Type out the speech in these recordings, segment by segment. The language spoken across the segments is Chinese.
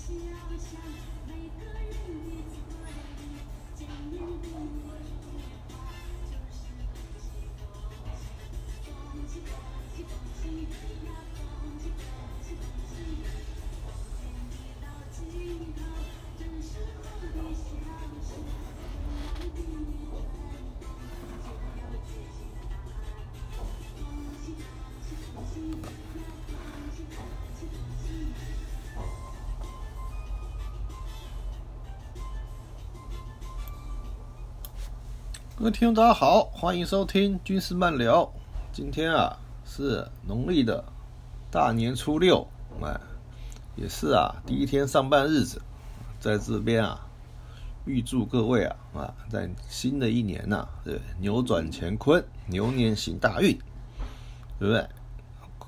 想想每个人的嘴里见面第一句话就是恭喜恭喜恭喜恭喜恭喜呀恭喜恭喜恭喜你冬一到尽头真是好的消息温暖第各位听众，大家好，欢迎收听军事漫聊。今天啊是农历的大年初六，哎，也是啊第一天上班日子，在这边啊预祝各位啊啊在新的一年呐，对扭转乾坤，牛年行大运，对不对？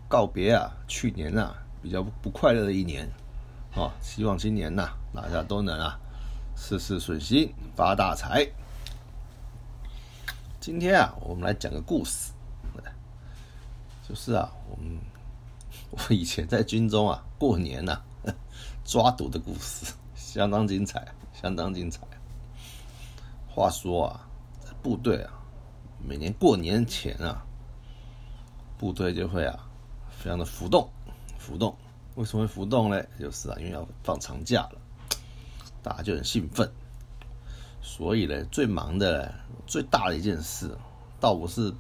告别啊去年呐比较不快乐的一年，啊，希望今年呐大家都能啊事事顺心，发大财。今天啊，我们来讲个故事，就是啊，我们我以前在军中啊，过年呐，抓赌的故事，相当精彩，相当精彩。话说啊，部队啊，每年过年前啊，部队就会啊，非常的浮动，浮动。为什么会浮动呢？就是啊，因为要放长假了，大家就很兴奋。所以呢，最忙的、最大的一件事，倒不是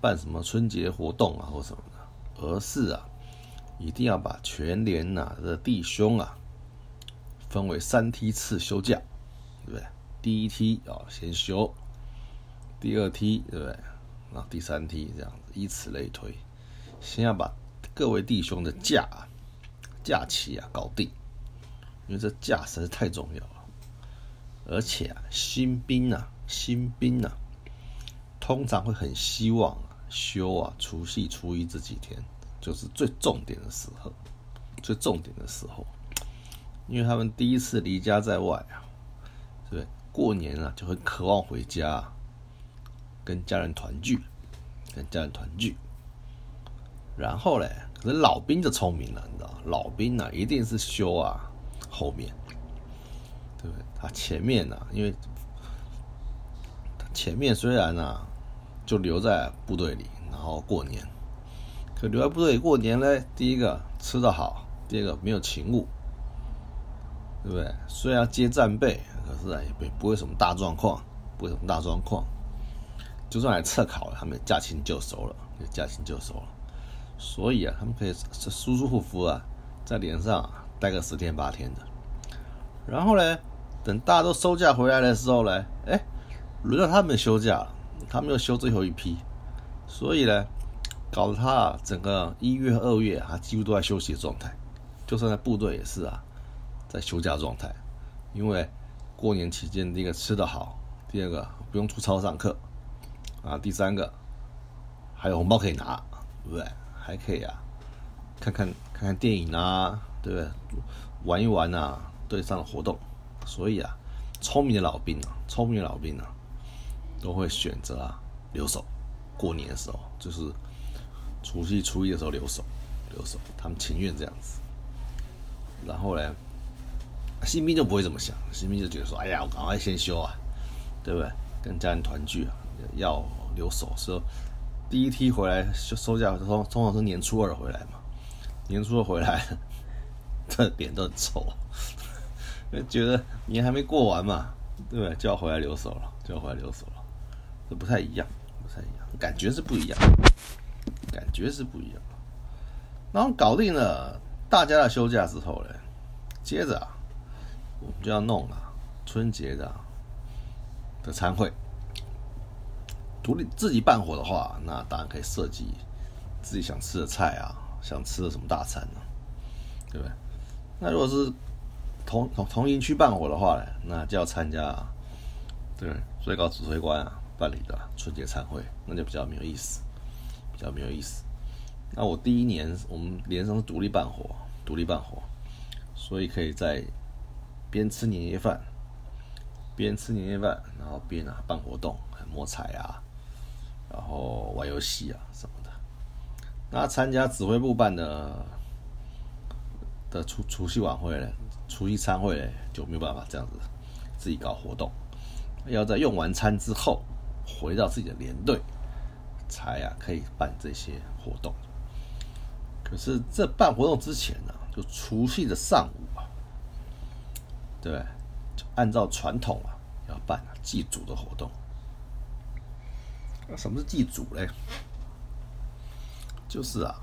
办什么春节活动啊或什么的，而是啊，一定要把全年呐的弟兄啊，分为三梯次休假，对不对？第一梯啊先休，第二梯对不对？啊，第三梯这样，以此类推，先要把各位弟兄的假假期啊搞定，因为这假实在太重要了。而且啊，新兵啊，新兵啊，通常会很希望啊休啊除夕初一这几天，就是最重点的时候，最重点的时候，因为他们第一次离家在外啊，对，过年啊就会渴望回家，跟家人团聚，跟家人团聚。然后嘞，可是老兵就聪明了，你知道，老兵呢一定是休啊后面。对？他前面呢，因为他前面虽然呢就留在部队里，然后过年，可留在部队里过年呢，第一个吃得好，第二个没有勤务，对不对？虽然接战备，可是也不不会什么大状况，不会什么大状况。就算来测考了，他们驾轻就熟了，驾轻就熟了。所以啊，他们可以舒舒服服啊，在连上待个十天八天的。然后呢，等大家都收假回来的时候呢，哎，轮到他们休假了，他们又休最后一批，所以呢，搞得他整个一月、二月啊，几乎都在休息的状态，就算在部队也是啊，在休假状态，因为过年期间，第一个吃得好，第二个不用出操上课，啊，第三个还有红包可以拿，对不对？还可以啊，看看看看电影啊，对不对？玩一玩啊。队上的活动，所以啊，聪明的老兵啊，聪明的老兵啊，都会选择啊留守。过年的时候，就是除夕初一的时候留守，留守，他们情愿这样子。然后呢，新兵就不会这么想，新兵就觉得说：“哎呀，我赶快先休啊，对不对？跟家人团聚啊，要留守。”说第一梯回来收收假，通通常是年初二回来嘛，年初二回来，这脸都很臭。觉得年还没过完嘛，对不对？就要回来留守了，就要回来留守了，这不太一样，不太一样，感觉是不一样，感觉是不一样。然后搞定了大家的休假之后呢，接着啊，我们就要弄啊春节的的餐会。独立自己办火的话，那当然可以设计自己想吃的菜啊，想吃的什么大餐呢，对不对？那如果是同同同营区办活的话呢，那就要参加对最高指挥官啊办理的春节餐会，那就比较没有意思，比较没有意思。那我第一年我们连上是独立办活，独立办活，所以可以在边吃年夜饭，边吃年夜饭，然后边啊办活动，摸彩啊，然后玩游戏啊什么的。那参加指挥部办的。的除除夕晚会呢，除夕餐会呢就没有办法这样子自己搞活动，要在用完餐之后回到自己的连队，才啊可以办这些活动。可是这办活动之前呢，就除夕的上午啊，对？就按照传统啊，要办祭祖的活动。那什么是祭祖嘞？就是啊，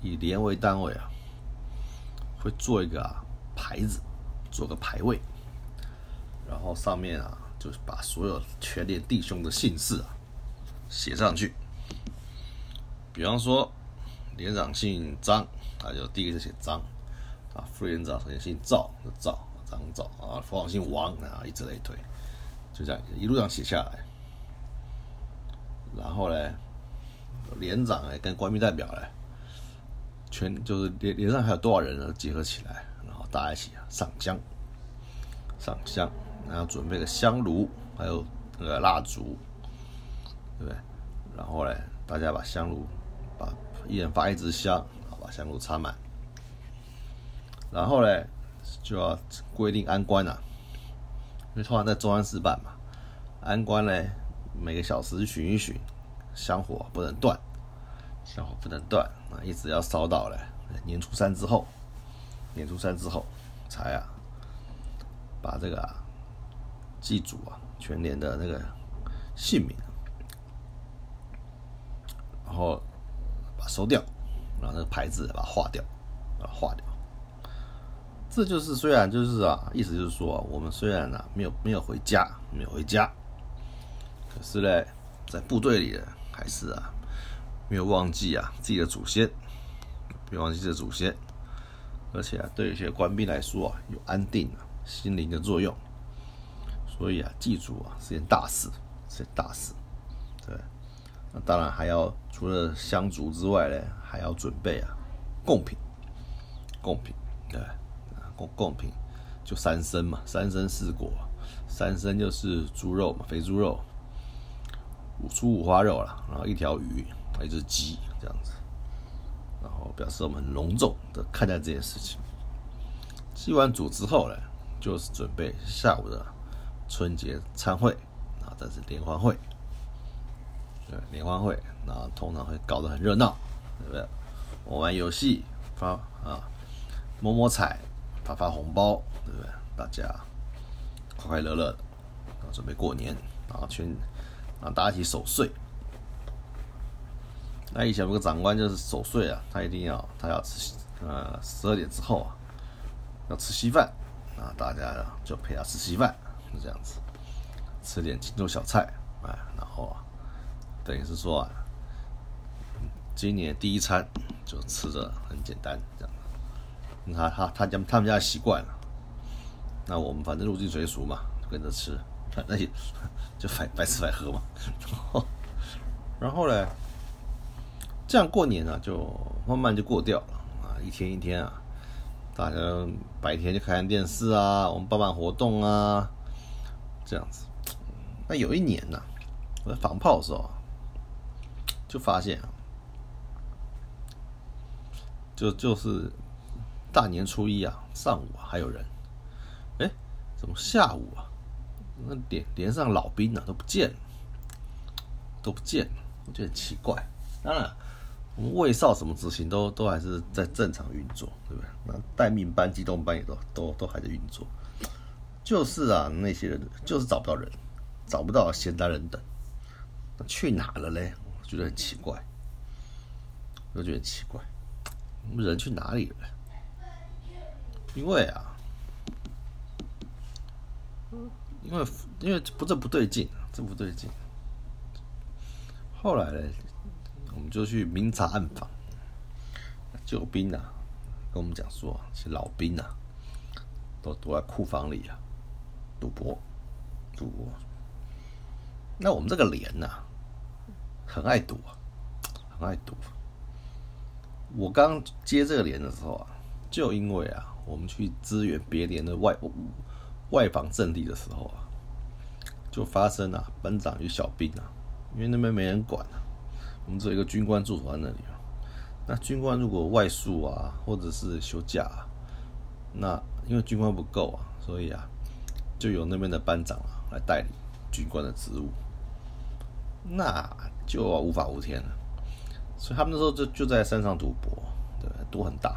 以连为单位啊，会做一个牌子，做个牌位，然后上面啊，就是把所有全连弟兄的姓氏啊写上去。比方说，连长姓张，他就第一个就写张；啊，副连长姓赵，就赵张赵啊，副长姓王啊，以此类推，就这样一路上写下来。然后呢，连长哎跟官兵代表嘞，全就是连连上还有多少人呢？结合起来，然后大家一起上香，上香，然后准备个香炉，还有那个蜡烛，对不对？然后呢，大家把香炉，把一人发一支香，把香炉插满。然后呢，就要规定安官啊，因为通常在中央寺办嘛，安官呢。每个小时巡一巡，香火不能断，香火不能断啊！一直要烧到了年初三之后，年初三之后才啊，把这个啊祭祖啊全年的那个姓名，然后把收掉，然后那个牌子把它划掉，把它划掉。这就是虽然就是啊，意思就是说，我们虽然呢没有没有回家，没有回家。可是呢，在部队里呢，还是啊，没有忘记啊自己的祖先，别忘记这祖先，而且啊，对一些官兵来说啊，有安定啊心灵的作用，所以啊，祭祖啊是件大事，是件大事，对。那当然还要除了香烛之外呢，还要准备啊贡品，贡品，对，贡贡品就三牲嘛，三牲四果，三牲就是猪肉嘛，肥猪肉。五出五花肉了，然后一条鱼，一只鸡这样子，然后表示我们很隆重的看待这件事情。祭完祖之后呢，就是准备下午的春节餐会，啊这是联欢会，对联欢会，然后通常会搞得很热闹，对不对？玩玩游戏，发啊摸摸彩，发发红包，对不对？大家快快乐乐的，然后准备过年，然后全。啊，大家一起守岁。那以前有个长官就是守岁啊，他一定要他要吃，呃，十二点之后啊，要吃稀饭，啊，大家就陪他吃稀饭，就这样子，吃点清粥小菜，哎，然后啊，等于是说啊，今年第一餐就吃的很简单，这样。他他他家他们家习惯了，那我们反正入境随俗嘛，就跟着吃。那也就白白吃白喝嘛，然后呢，这样过年呢就慢慢就过掉了啊，一天一天啊，大家白天就看看电视啊，我们办办活动啊，这样子。那有一年呢，我在防炮的时候，就发现啊，就就是大年初一啊，上午还有人，哎，怎么下午啊？那连连上老兵啊都不见了，都不见了，我觉得很奇怪。当然，我们卫少什么执行都都还是在正常运作，对不对？那待命班、机动班也都都都还在运作。就是啊，那些人就是找不到人，找不到闲杂人等，那去哪了嘞？我觉得很奇怪，我觉得很奇怪，人去哪里了？因为啊。因为因为不这不对劲，这不对劲。后来呢，我们就去明察暗访，救兵啊，跟我们讲说，是老兵啊，都躲在库房里啊，赌博，赌博。那我们这个连呐，很爱赌啊，很爱赌。我刚接这个连的时候啊，就因为啊，我们去支援别连的外外防阵地的时候啊，就发生了班长与小兵啊，因为那边没人管啊，我们只有一个军官驻守在那里啊，那军官如果外宿啊，或者是休假啊，那因为军官不够啊，所以啊，就由那边的班长啊来代理军官的职务，那就无法无天了。所以他们那时候就就在山上赌博，对，赌很大。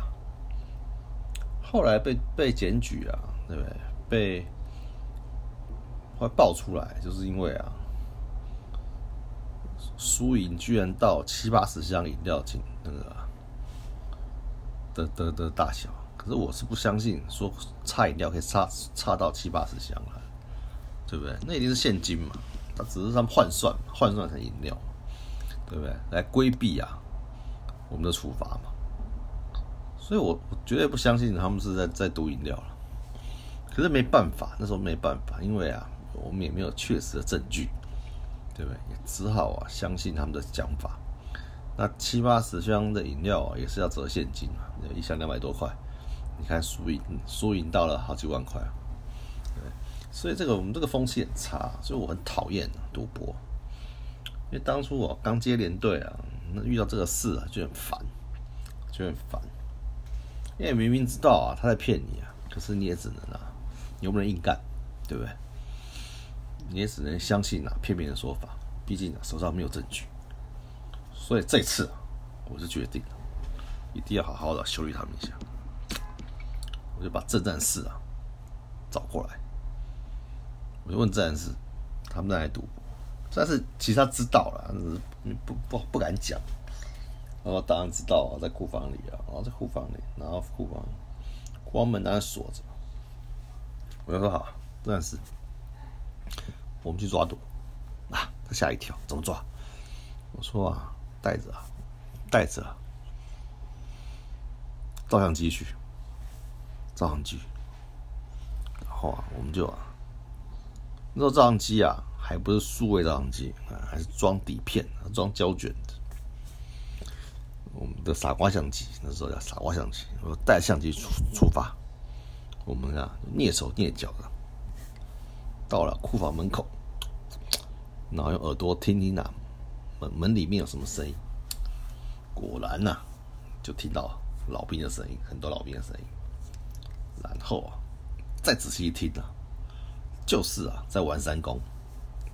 后来被被检举啊，对不对？被会爆出来，就是因为啊，输赢居然到七八十箱饮料进那个的的的大小。可是我是不相信说差饮料可以差差到七八十箱了，对不对？那一定是现金嘛，他只是他们换算换算成饮料。对不对？来规避啊，我们的处罚嘛。所以我我绝对不相信他们是在在赌饮料了。可是没办法，那时候没办法，因为啊，我们也没有确实的证据，对不对？也只好啊相信他们的讲法。那七八十箱的饮料啊，也是要折现金啊，一箱两百多块。你看输赢输赢到了好几万块，对。所以这个我们这个风气很差，所以我很讨厌赌博。因为当初我刚接连队啊，那遇到这个事啊就很烦，就很烦。因为明明知道啊他在骗你啊，可是你也只能啊，你又不能硬干，对不对？你也只能相信啊片面的说法，毕竟啊手上没有证据。所以这次我是决定，一定要好好的修理他们一下。我就把正战士啊找过来，我就问正战士，他们在哪里赌？但是其实他知道了，不不不敢讲。然后当然知道啊，在库房里啊，然后在库房里，然后库房关门当然锁着。我就说好，但是我们去抓赌啊，他吓一跳，怎么抓？我说啊，带着啊，带着照相机去，照相机。然后啊，我们就啊，那照相机啊。还不是数位照相机啊，还是装底片、装胶卷的。我们的傻瓜相机，那时候叫傻瓜相机。我带相机出出发，我们啊蹑手蹑脚的到了库房门口，然后用耳朵听听啊门门里面有什么声音。果然呐，就听到老兵的声音，很多老兵的声音。然后啊，再仔细一听啊，就是啊在玩三公。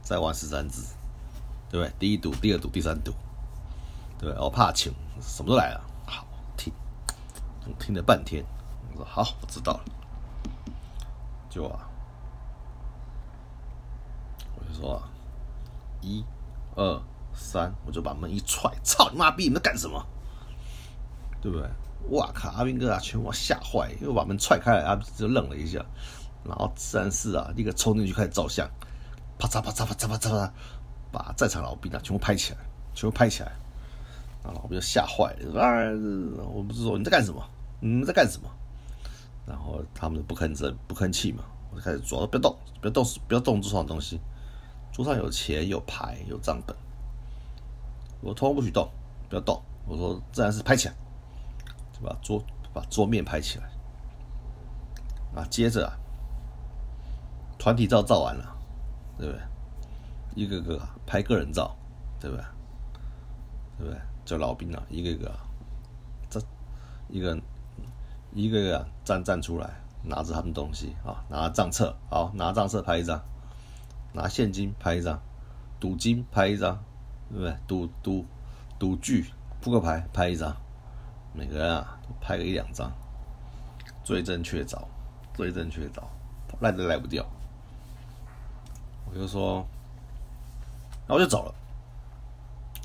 在玩十三子，对不对？第一赌、第二赌、第三赌，对不对？我怕穷，什么都来了。好听，听了半天，我说好，我知道了。就啊，说，一、二、三，我就把门一踹，操你妈逼！你们干什么？对不对？哇靠！阿兵哥啊，全部吓坏，因为把门踹开了，阿兵就愣了一下，然后自然是啊，立刻冲进去开始照相。啪嚓啪嚓啪嚓啪嚓啪，把在场老兵啊全部拍起来，全部拍起来，然后老兵就吓坏了，啊！我不是说你在干什么？你们在干什么？然后他们不吭声不吭气嘛，我就开始抓，不要动，不要动，不要动桌上的东西，桌上有钱有牌有账本，我通通不许动，不要动。我说自然是拍起来，就把桌把桌面拍起来，啊，接着啊，团体照照完了。对不对？一个个拍个人照，对不对？对不对？就老兵啊，一个个，这一个一个个站站出来，拿着他们东西啊，拿账册，好，拿账册拍一张，拿现金拍一张，赌金拍一张，对不对？赌赌赌具扑克牌拍一张，每个人啊拍个一两张，罪证确凿，罪证确凿，赖都赖不掉。我就说，然后我就走了，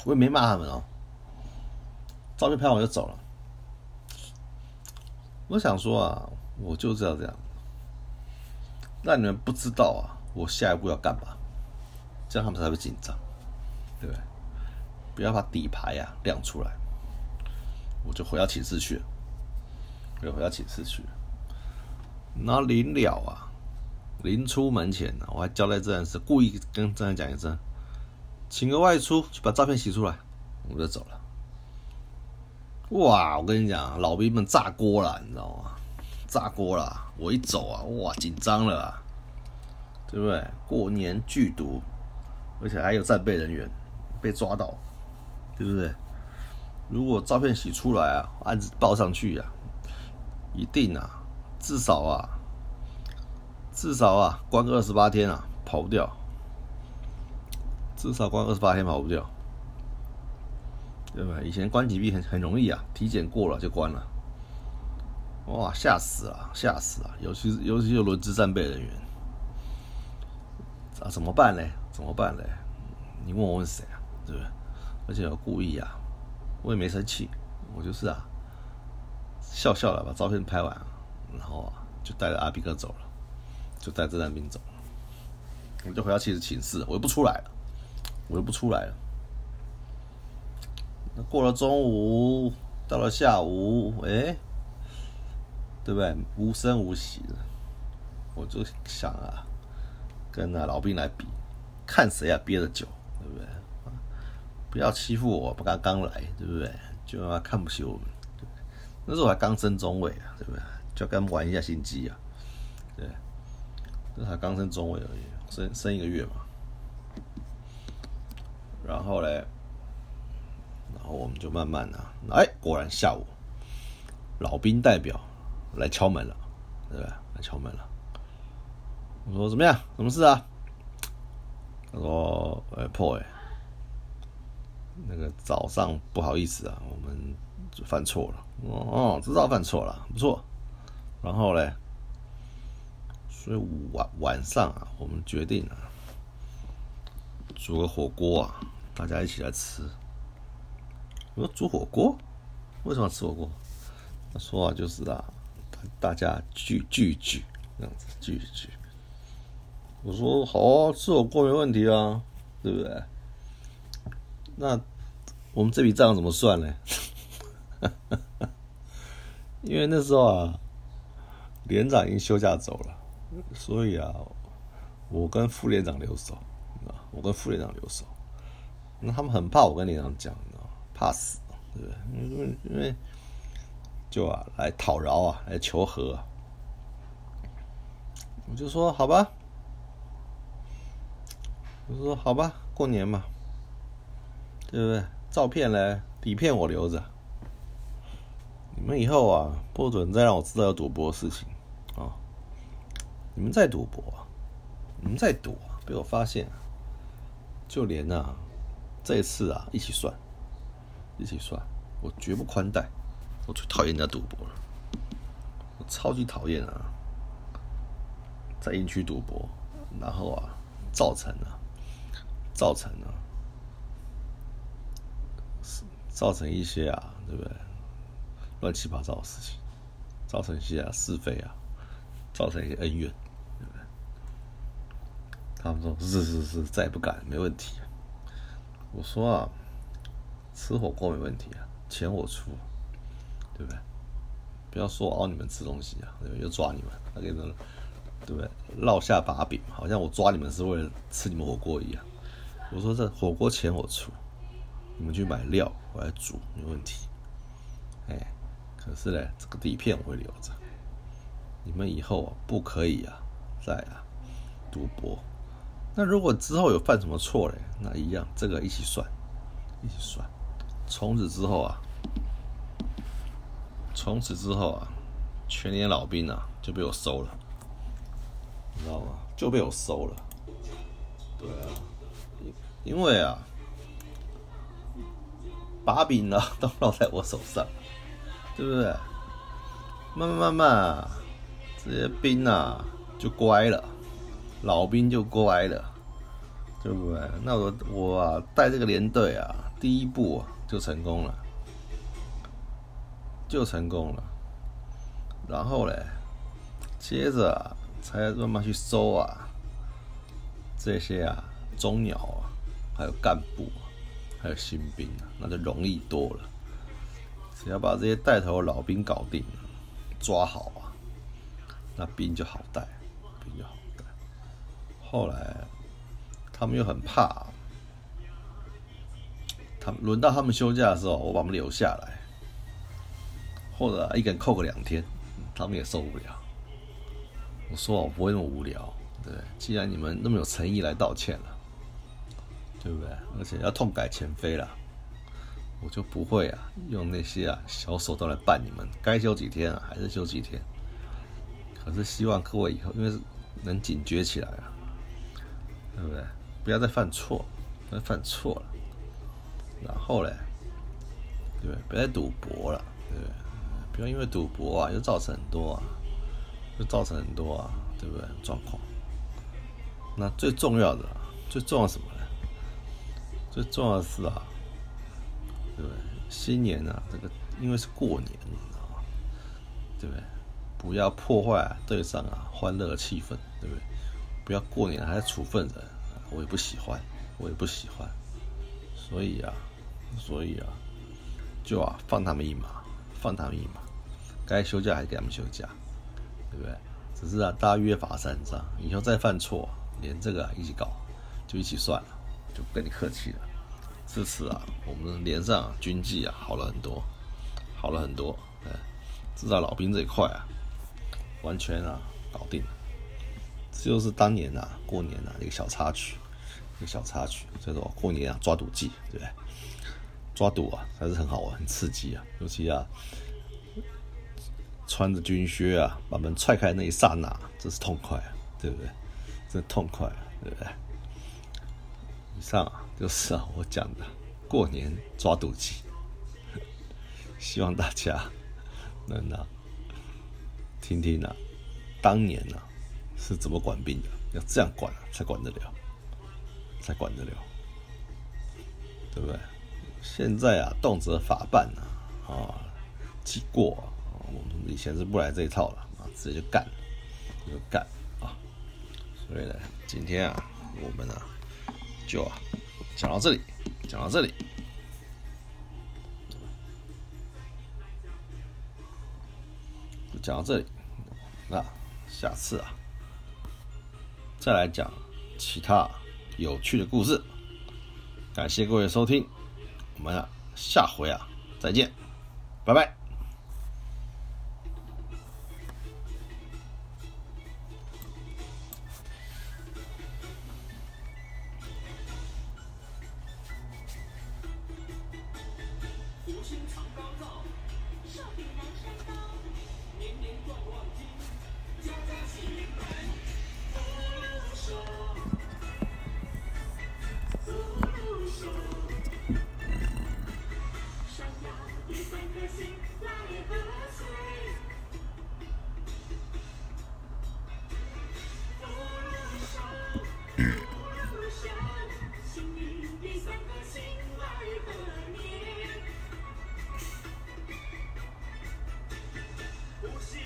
我也没骂他们哦。照片拍完我就走了。我想说啊，我就是要这样，让你们不知道啊，我下一步要干嘛，这样他们才会紧张，对不对？不要把底牌呀亮出来，我就回到寝室去了，我就回到寝室去了。那临了啊。临出门前呢，我还交代这件事，故意跟这样讲一声，请个外出去把照片洗出来，我就走了。哇，我跟你讲，老兵们炸锅了，你知道吗？炸锅了！我一走啊，哇，紧张了，啊对不对？过年剧毒，而且还有战备人员被抓到，对不对？如果照片洗出来啊，案子报上去呀，一定啊，至少啊，至少啊，关个二十八天啊，跑不掉。至少关二十八天跑不掉，对吧？以前关几闭很很容易啊，体检过了就关了。哇，吓死了，吓死了！尤其尤其是轮值战备人员，啊，怎么办呢？怎么办呢？你问我问谁啊？对不对？而且我故意啊，我也没生气，我就是啊，笑笑的把照片拍完，然后啊，就带着阿比哥走了，就带着战兵走了，我就回到妻子寝室，我又不出来了。我又不出来了。那过了中午，到了下午，哎，对不对？无声无息的，我就想啊，跟那老兵来比，看谁啊憋得久，对不对？不要欺负我，不刚刚来，对不对？就他妈看不起我们。那时候还刚升中尉啊，对不对？就跟玩一下心机啊，对。那才刚升中尉而已，升升一个月嘛。然后嘞，然后我们就慢慢的，哎，果然下午，老兵代表来敲门了，对不对？来敲门了。我说怎么样？什么事啊？他说：“哎，破哎，那个早上不好意思啊，我们犯错了。哦，知道犯错了，不错。然后嘞，所以晚晚上啊，我们决定啊，煮个火锅啊。”大家一起来吃。我说煮火锅，为什么吃火锅？他说啊，就是啊，大家聚聚聚，这样子聚聚。我说好，吃火锅没问题啊，对不对？那我们这笔账怎么算呢？因为那时候啊，连长已经休假走了，所以啊，我跟副连长留守啊，我跟副连长留守。那他们很怕我跟连长讲，怕死，对不对？因为因为就啊来讨饶啊，来求和。我就说好吧，我说好吧，过年嘛，对不对？照片呢，底片我留着。你们以后啊，不准再让我知道有赌博的事情啊！你们在赌博，你们在赌，被我发现，就连啊。这次啊，一起算，一起算，我绝不宽待。我最讨厌人家赌博了，我超级讨厌啊，在营区赌博，然后啊，造成了，造成了，造成一些啊，对不对？乱七八糟的事情，造成一些啊是非啊，造成一些恩怨，对不对？他们说是是是，再也不敢，没问题。我说啊，吃火锅没问题啊，钱我出，对不对？不要说我熬你们吃东西啊，对不对？又抓你们，那给人，对不对？落下把柄，好像我抓你们是为了吃你们火锅一样。我说这火锅钱我出，你们去买料，我来煮，没问题。哎，可是呢，这个底片我会留着，你们以后不可以啊再啊赌博。那如果之后有犯什么错嘞？那一样，这个一起算，一起算。从此之后啊，从此之后啊，全年老兵啊就被我收了，你知道吗？就被我收了。对啊，因为啊，把柄呢 都落在我手上，对不对？慢慢慢慢啊，这些兵啊就乖了。老兵就乖了，对不对？那我我啊带这个连队啊，第一步就成功了，就成功了。然后嘞，接着啊才慢慢去收啊这些啊中鸟啊，还有干部，还有新兵，那就容易多了。只要把这些带头的老兵搞定，抓好啊，那兵就好带。后来，他们又很怕，他们轮到他们休假的时候，我把他们留下来，或者一个人扣个两天，他们也受不了。我说我不会那么无聊，对，既然你们那么有诚意来道歉了，对不对？而且要痛改前非了，我就不会啊，用那些啊小手段来办你们，该休几天啊，还是休几天。可是希望各位以后，因为能警觉起来啊，对不对？不要再犯错，不要犯错了。然后嘞，对不对？别再赌博了，对不对？不要因为赌博啊，又造成很多啊，又造成很多啊，对不对？状况。那最重要的，最重要什么？最重要的是啊。对不对？新年啊，这个因为是过年，你知道吗？对不对？不要破坏对上啊欢乐气氛，对不对？不要过年还处分人，我也不喜欢，我也不喜欢。所以啊，所以啊，就啊放他们一马，放他们一马，该休假还是给他们休假，对不对？只是啊，大家约法三章，以后再犯错，连这个一起搞，就一起算了，就不跟你客气了。这次啊，我们连上军纪啊好了很多，好了很多。哎，至少老兵这一块啊，完全啊搞定了。这就是当年呐过年呐一个小插曲，一个小插曲。叫做过年啊抓赌记，对不对？抓赌啊还是很好玩，很刺激啊。尤其啊，穿着军靴啊，把门踹开那一刹那，真是痛快啊，对不对？真痛快啊，对不对？以上啊。就是啊，我讲的过年抓赌机，希望大家能啊听听啊，当年啊是怎么管兵的，要这样管啊才管得了，才管得了，对不对？现在啊，动辄法办啊，啊，记过啊，我们以前是不来这一套了啊，直接就干，就干啊。所以呢，今天啊，我们啊，就。讲到这里，讲到这里，讲到这里，那下次啊，再来讲其他有趣的故事。感谢各位收听，我们啊下回啊再见，拜拜。